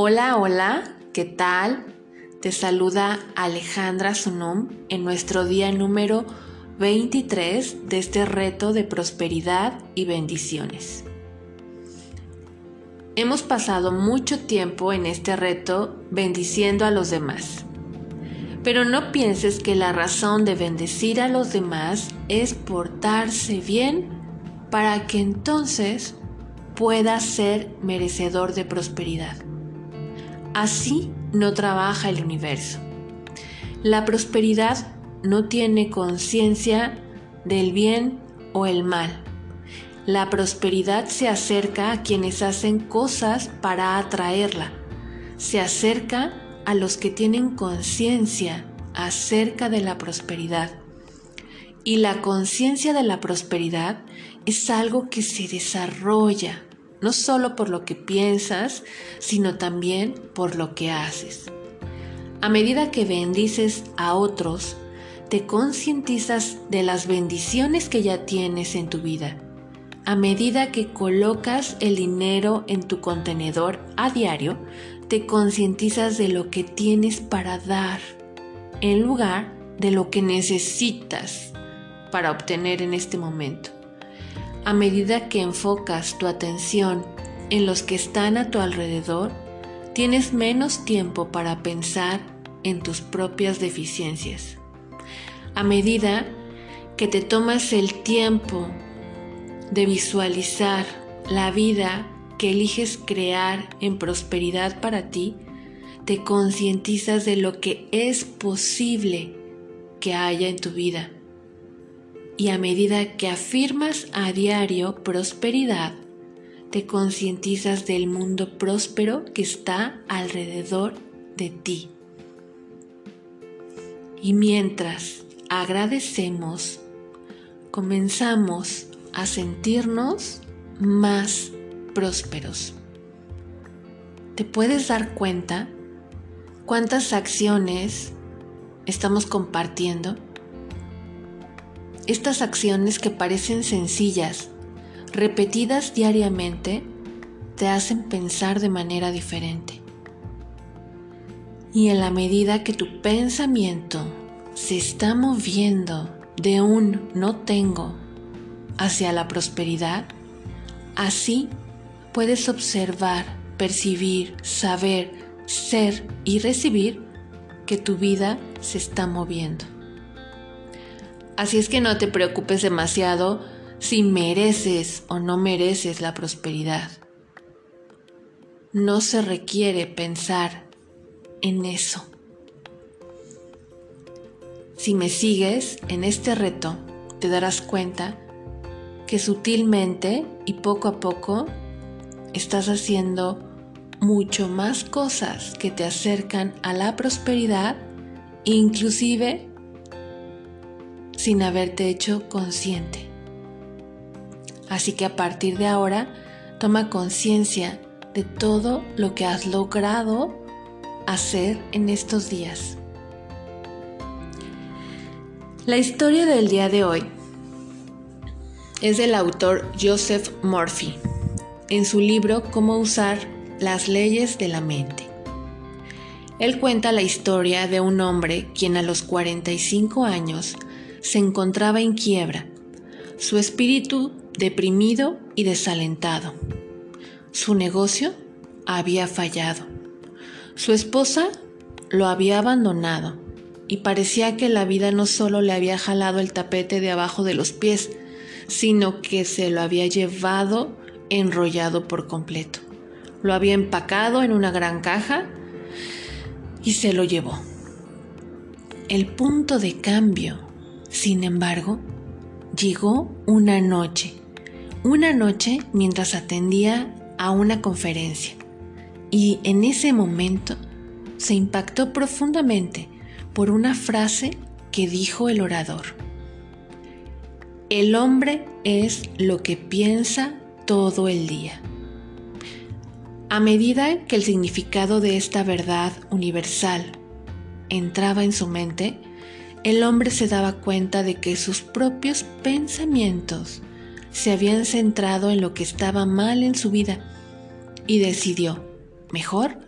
Hola, hola, ¿qué tal? Te saluda Alejandra Sunum en nuestro día número 23 de este reto de prosperidad y bendiciones. Hemos pasado mucho tiempo en este reto bendiciendo a los demás. Pero no pienses que la razón de bendecir a los demás es portarse bien para que entonces puedas ser merecedor de prosperidad. Así no trabaja el universo. La prosperidad no tiene conciencia del bien o el mal. La prosperidad se acerca a quienes hacen cosas para atraerla. Se acerca a los que tienen conciencia acerca de la prosperidad. Y la conciencia de la prosperidad es algo que se desarrolla, no solo por lo que piensas, sino también por lo que haces. A medida que bendices a otros, te concientizas de las bendiciones que ya tienes en tu vida. A medida que colocas el dinero en tu contenedor a diario, te concientizas de lo que tienes para dar, en lugar de lo que necesitas para obtener en este momento. A medida que enfocas tu atención en los que están a tu alrededor, tienes menos tiempo para pensar en tus propias deficiencias. A medida que te tomas el tiempo de visualizar la vida que eliges crear en prosperidad para ti, te concientizas de lo que es posible que haya en tu vida y a medida que afirmas a diario prosperidad, te concientizas del mundo próspero que está alrededor de ti. Y mientras agradecemos, comenzamos a sentirnos más prósperos. ¿Te puedes dar cuenta cuántas acciones estamos compartiendo? Estas acciones que parecen sencillas, repetidas diariamente, te hacen pensar de manera diferente. Y en la medida que tu pensamiento se está moviendo de un no tengo hacia la prosperidad, así puedes observar, percibir, saber, ser y recibir que tu vida se está moviendo. Así es que no te preocupes demasiado si mereces o no mereces la prosperidad. No se requiere pensar en eso. Si me sigues en este reto, te darás cuenta que sutilmente y poco a poco estás haciendo mucho más cosas que te acercan a la prosperidad, inclusive sin haberte hecho consciente. Así que a partir de ahora, toma conciencia de todo lo que has logrado hacer en estos días. La historia del día de hoy es del autor Joseph Murphy en su libro Cómo usar las leyes de la mente. Él cuenta la historia de un hombre quien a los 45 años se encontraba en quiebra, su espíritu deprimido y desalentado. Su negocio había fallado. Su esposa lo había abandonado y parecía que la vida no solo le había jalado el tapete de abajo de los pies, sino que se lo había llevado enrollado por completo. Lo había empacado en una gran caja y se lo llevó. El punto de cambio sin embargo, llegó una noche, una noche mientras atendía a una conferencia, y en ese momento se impactó profundamente por una frase que dijo el orador. El hombre es lo que piensa todo el día. A medida que el significado de esta verdad universal entraba en su mente, el hombre se daba cuenta de que sus propios pensamientos se habían centrado en lo que estaba mal en su vida y decidió, mejor,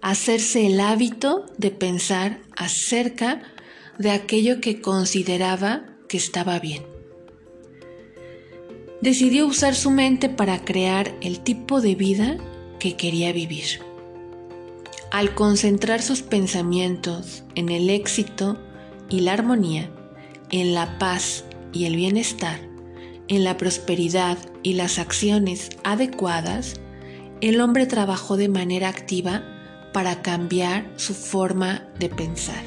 hacerse el hábito de pensar acerca de aquello que consideraba que estaba bien. Decidió usar su mente para crear el tipo de vida que quería vivir. Al concentrar sus pensamientos en el éxito y la armonía, en la paz y el bienestar, en la prosperidad y las acciones adecuadas, el hombre trabajó de manera activa para cambiar su forma de pensar.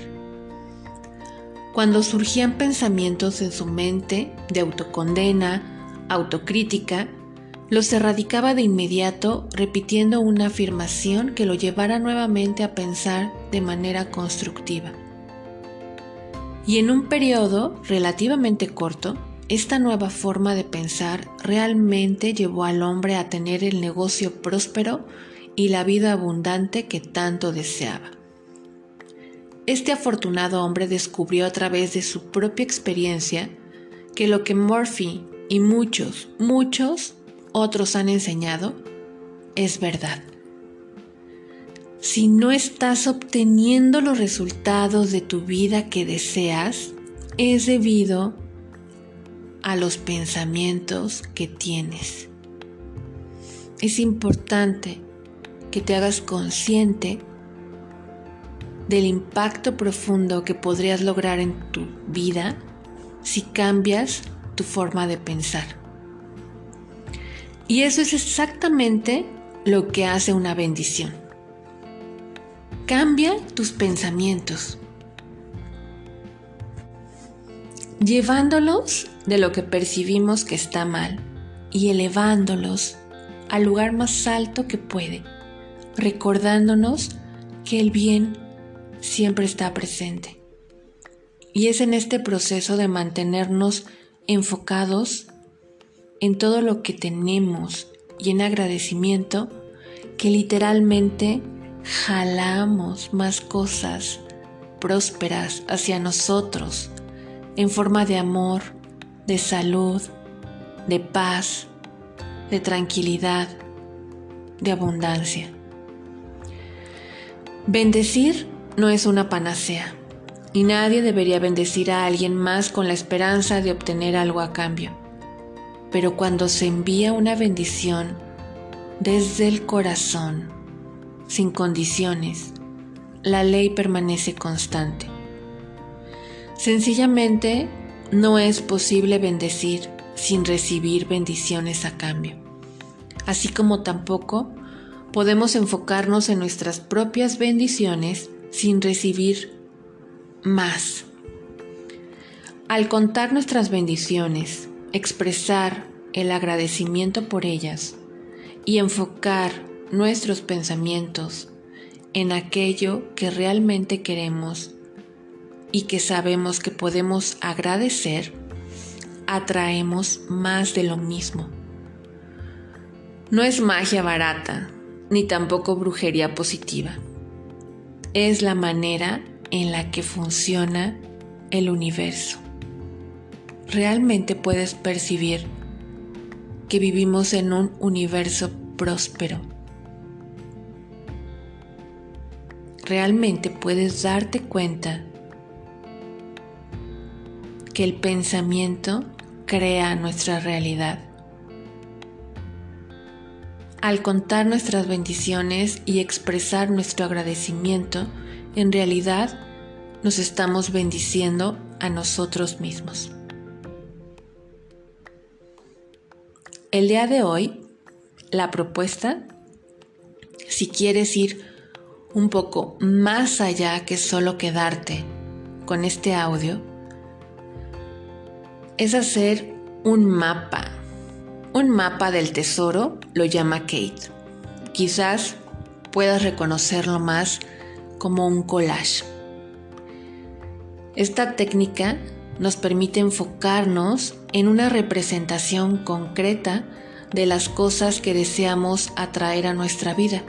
Cuando surgían pensamientos en su mente de autocondena, autocrítica, los erradicaba de inmediato repitiendo una afirmación que lo llevara nuevamente a pensar de manera constructiva. Y en un periodo relativamente corto, esta nueva forma de pensar realmente llevó al hombre a tener el negocio próspero y la vida abundante que tanto deseaba. Este afortunado hombre descubrió a través de su propia experiencia que lo que Murphy y muchos, muchos otros han enseñado es verdad. Si no estás obteniendo los resultados de tu vida que deseas, es debido a los pensamientos que tienes. Es importante que te hagas consciente del impacto profundo que podrías lograr en tu vida si cambias tu forma de pensar. Y eso es exactamente lo que hace una bendición. Cambia tus pensamientos, llevándolos de lo que percibimos que está mal y elevándolos al lugar más alto que puede recordándonos que el bien siempre está presente. Y es en este proceso de mantenernos enfocados en todo lo que tenemos y en agradecimiento que literalmente jalamos más cosas prósperas hacia nosotros en forma de amor, de salud, de paz, de tranquilidad, de abundancia. Bendecir no es una panacea y nadie debería bendecir a alguien más con la esperanza de obtener algo a cambio. Pero cuando se envía una bendición desde el corazón, sin condiciones, la ley permanece constante. Sencillamente, no es posible bendecir sin recibir bendiciones a cambio, así como tampoco podemos enfocarnos en nuestras propias bendiciones sin recibir más. Al contar nuestras bendiciones, expresar el agradecimiento por ellas y enfocar nuestros pensamientos en aquello que realmente queremos y que sabemos que podemos agradecer, atraemos más de lo mismo. No es magia barata, ni tampoco brujería positiva. Es la manera en la que funciona el universo. Realmente puedes percibir que vivimos en un universo próspero. Realmente puedes darte cuenta que el pensamiento crea nuestra realidad al contar nuestras bendiciones y expresar nuestro agradecimiento, en realidad nos estamos bendiciendo a nosotros mismos. El día de hoy, la propuesta, si quieres ir un poco más allá que solo quedarte con este audio, es hacer un mapa un mapa del tesoro lo llama Kate. Quizás puedas reconocerlo más como un collage. Esta técnica nos permite enfocarnos en una representación concreta de las cosas que deseamos atraer a nuestra vida,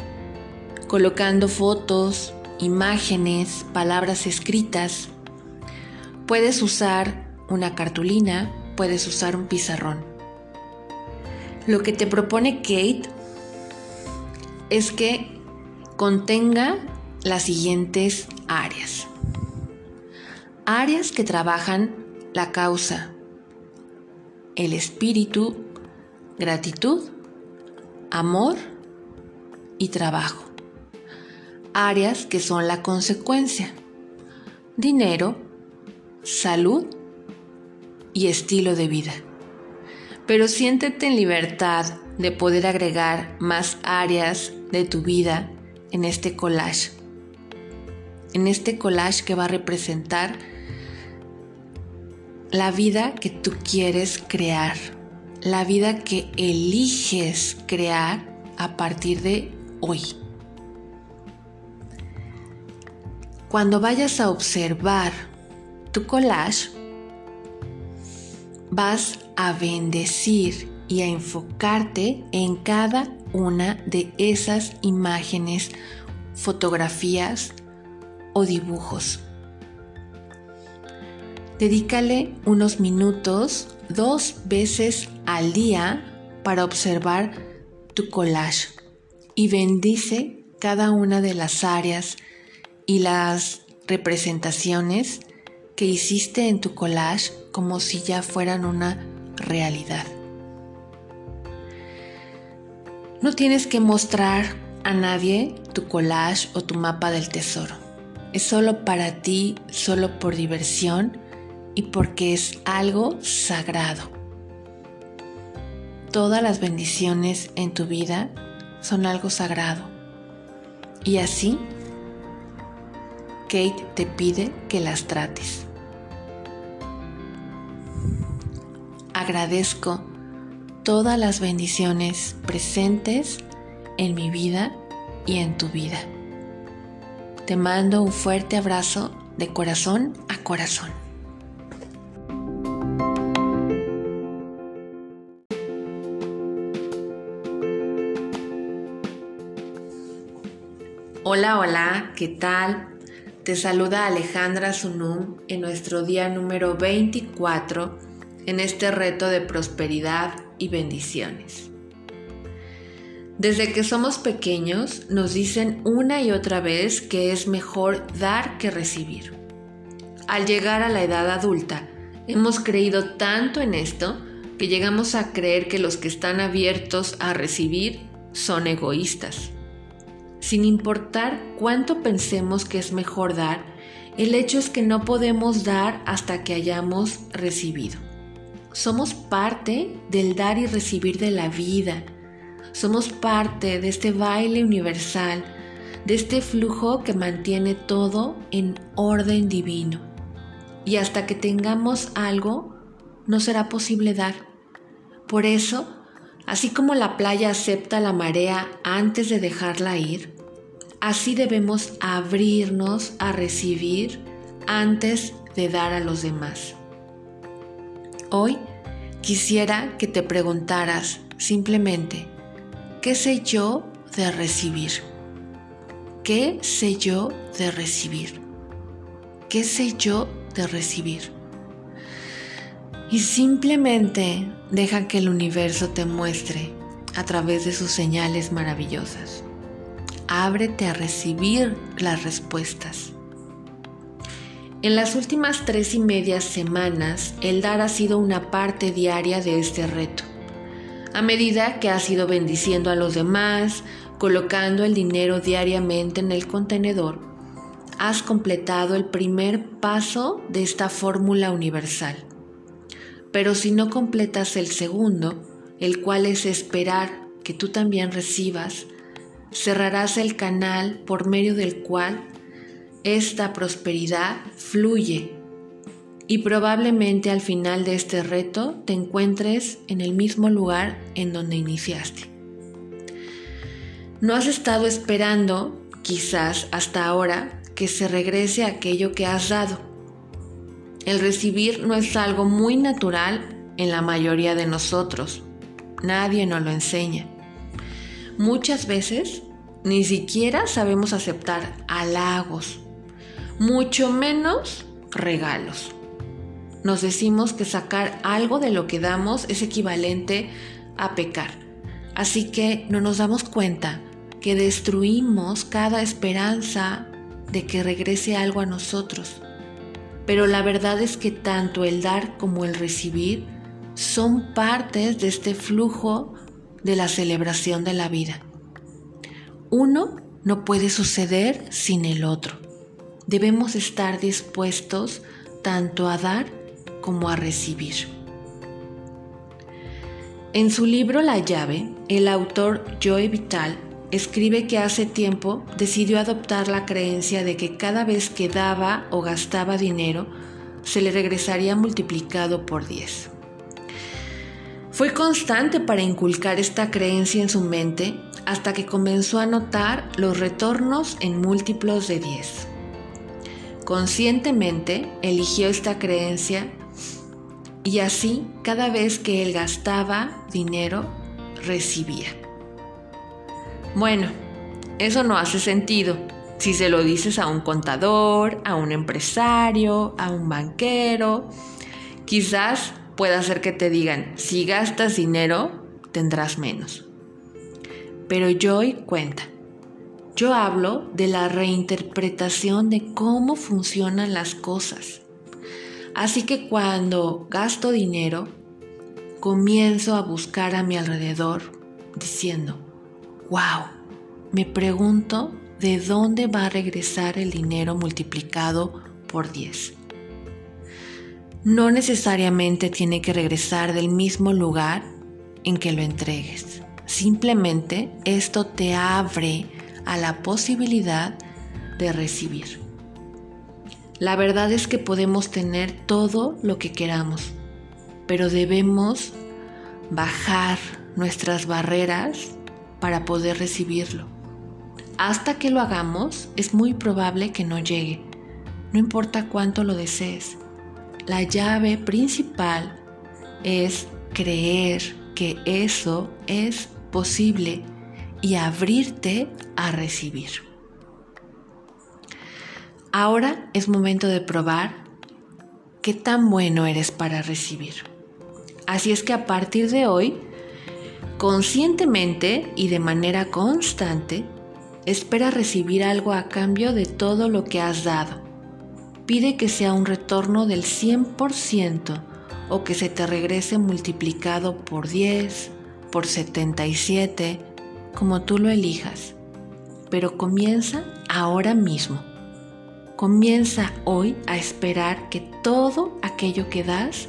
colocando fotos, imágenes, palabras escritas. Puedes usar una cartulina, puedes usar un pizarrón. Lo que te propone Kate es que contenga las siguientes áreas. Áreas que trabajan la causa, el espíritu, gratitud, amor y trabajo. Áreas que son la consecuencia, dinero, salud y estilo de vida. Pero siéntete en libertad de poder agregar más áreas de tu vida en este collage. En este collage que va a representar la vida que tú quieres crear, la vida que eliges crear a partir de hoy. Cuando vayas a observar tu collage, vas a bendecir y a enfocarte en cada una de esas imágenes, fotografías o dibujos. Dedícale unos minutos dos veces al día para observar tu collage y bendice cada una de las áreas y las representaciones que hiciste en tu collage como si ya fueran una realidad. No tienes que mostrar a nadie tu collage o tu mapa del tesoro. Es solo para ti, solo por diversión y porque es algo sagrado. Todas las bendiciones en tu vida son algo sagrado. Y así, Kate te pide que las trates. Agradezco todas las bendiciones presentes en mi vida y en tu vida. Te mando un fuerte abrazo de corazón a corazón. Hola, hola, ¿qué tal? Te saluda Alejandra Sunum en nuestro día número 24 en este reto de prosperidad y bendiciones. Desde que somos pequeños nos dicen una y otra vez que es mejor dar que recibir. Al llegar a la edad adulta, hemos creído tanto en esto que llegamos a creer que los que están abiertos a recibir son egoístas sin importar cuánto pensemos que es mejor dar, el hecho es que no podemos dar hasta que hayamos recibido. Somos parte del dar y recibir de la vida. Somos parte de este baile universal, de este flujo que mantiene todo en orden divino. Y hasta que tengamos algo, no será posible dar. Por eso, así como la playa acepta la marea antes de dejarla ir, Así debemos abrirnos a recibir antes de dar a los demás. Hoy quisiera que te preguntaras simplemente, ¿qué sé yo de recibir? ¿Qué sé yo de recibir? ¿Qué sé yo de recibir? Y simplemente deja que el universo te muestre a través de sus señales maravillosas ábrete a recibir las respuestas. En las últimas tres y media semanas, el dar ha sido una parte diaria de este reto. A medida que has ido bendiciendo a los demás, colocando el dinero diariamente en el contenedor, has completado el primer paso de esta fórmula universal. Pero si no completas el segundo, el cual es esperar que tú también recibas, cerrarás el canal por medio del cual esta prosperidad fluye y probablemente al final de este reto te encuentres en el mismo lugar en donde iniciaste. No has estado esperando, quizás hasta ahora, que se regrese aquello que has dado. El recibir no es algo muy natural en la mayoría de nosotros. Nadie nos lo enseña. Muchas veces ni siquiera sabemos aceptar halagos, mucho menos regalos. Nos decimos que sacar algo de lo que damos es equivalente a pecar. Así que no nos damos cuenta que destruimos cada esperanza de que regrese algo a nosotros. Pero la verdad es que tanto el dar como el recibir son partes de este flujo de la celebración de la vida. Uno no puede suceder sin el otro. Debemos estar dispuestos tanto a dar como a recibir. En su libro La llave, el autor Joe Vital escribe que hace tiempo decidió adoptar la creencia de que cada vez que daba o gastaba dinero, se le regresaría multiplicado por 10. Fue constante para inculcar esta creencia en su mente hasta que comenzó a notar los retornos en múltiplos de 10. Conscientemente eligió esta creencia y así cada vez que él gastaba dinero, recibía. Bueno, eso no hace sentido si se lo dices a un contador, a un empresario, a un banquero. Quizás pueda ser que te digan, si gastas dinero, tendrás menos. Pero hoy cuenta. Yo hablo de la reinterpretación de cómo funcionan las cosas. Así que cuando gasto dinero, comienzo a buscar a mi alrededor diciendo, wow, me pregunto de dónde va a regresar el dinero multiplicado por 10. No necesariamente tiene que regresar del mismo lugar en que lo entregues. Simplemente esto te abre a la posibilidad de recibir. La verdad es que podemos tener todo lo que queramos, pero debemos bajar nuestras barreras para poder recibirlo. Hasta que lo hagamos, es muy probable que no llegue, no importa cuánto lo desees. La llave principal es creer que eso es posible y abrirte a recibir. Ahora es momento de probar qué tan bueno eres para recibir. Así es que a partir de hoy Conscientemente y de manera constante, espera recibir algo a cambio de todo lo que has dado. Pide que sea un retorno del 100% o que se te regrese multiplicado por 10, por 77, como tú lo elijas. Pero comienza ahora mismo. Comienza hoy a esperar que todo aquello que das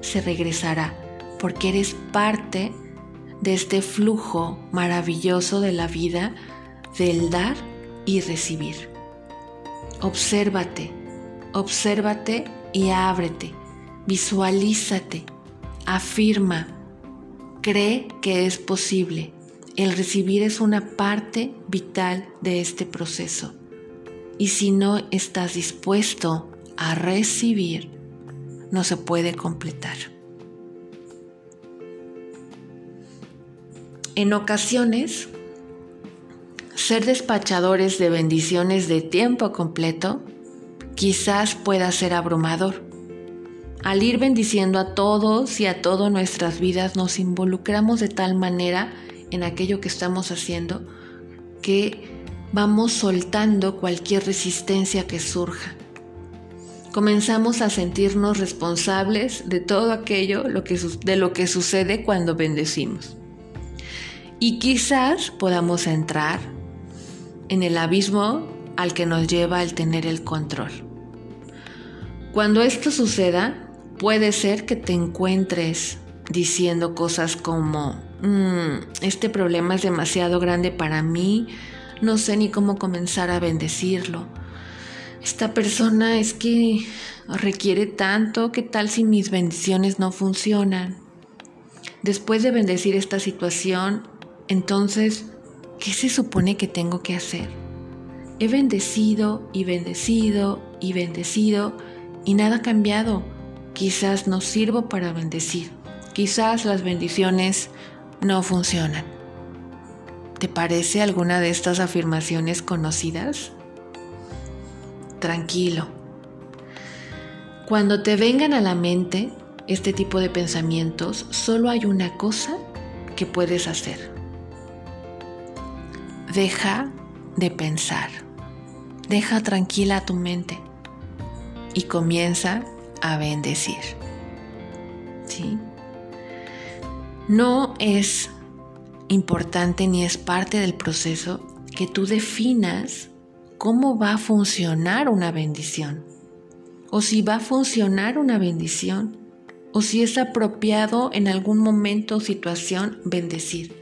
se regresará, porque eres parte de este flujo maravilloso de la vida del dar y recibir. Obsérvate, obsérvate y ábrete, visualízate, afirma, cree que es posible. El recibir es una parte vital de este proceso. Y si no estás dispuesto a recibir, no se puede completar. En ocasiones, ser despachadores de bendiciones de tiempo completo quizás pueda ser abrumador. Al ir bendiciendo a todos y a todas nuestras vidas nos involucramos de tal manera en aquello que estamos haciendo que vamos soltando cualquier resistencia que surja. Comenzamos a sentirnos responsables de todo aquello de lo que sucede cuando bendecimos y quizás podamos entrar en el abismo al que nos lleva el tener el control. Cuando esto suceda, puede ser que te encuentres diciendo cosas como, mm, este problema es demasiado grande para mí, no sé ni cómo comenzar a bendecirlo. Esta persona es que requiere tanto, ¿qué tal si mis bendiciones no funcionan? Después de bendecir esta situación, entonces, ¿qué se supone que tengo que hacer? He bendecido y bendecido y bendecido y nada ha cambiado. Quizás no sirvo para bendecir. Quizás las bendiciones no funcionan. ¿Te parece alguna de estas afirmaciones conocidas? Tranquilo. Cuando te vengan a la mente este tipo de pensamientos, solo hay una cosa que puedes hacer Deja de pensar. deja tranquila tu mente y comienza a bendecir. ¿Sí? No es importante ni es parte del proceso que tú definas cómo va a funcionar una bendición o si va a funcionar una bendición o si es apropiado en algún momento o situación bendecir.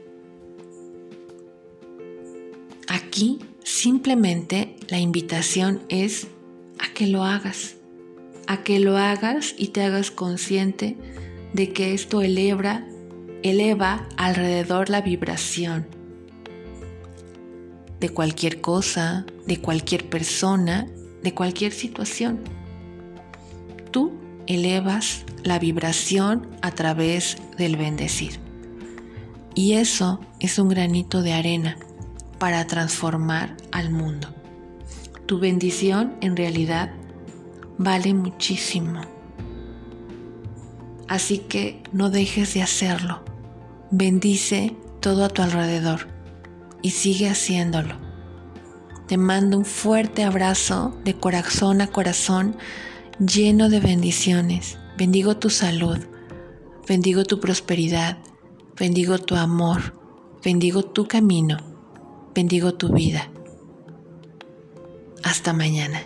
Aquí simplemente la invitación es a que lo hagas, a que lo hagas y te hagas consciente de que esto eleva, eleva alrededor la vibración de cualquier cosa, de cualquier persona, de cualquier situación. Tú elevas la vibración a través del bendecir. Y eso es un granito de arena para transformar al mundo. Tu bendición en realidad vale muchísimo. Así que no dejes de hacerlo. Bendice todo a tu alrededor y sigue haciéndolo. Te mando un fuerte abrazo de corazón a corazón lleno de bendiciones. Bendigo tu salud, bendigo tu prosperidad, bendigo tu amor, bendigo tu camino, bendigo tu vida. Hasta mañana.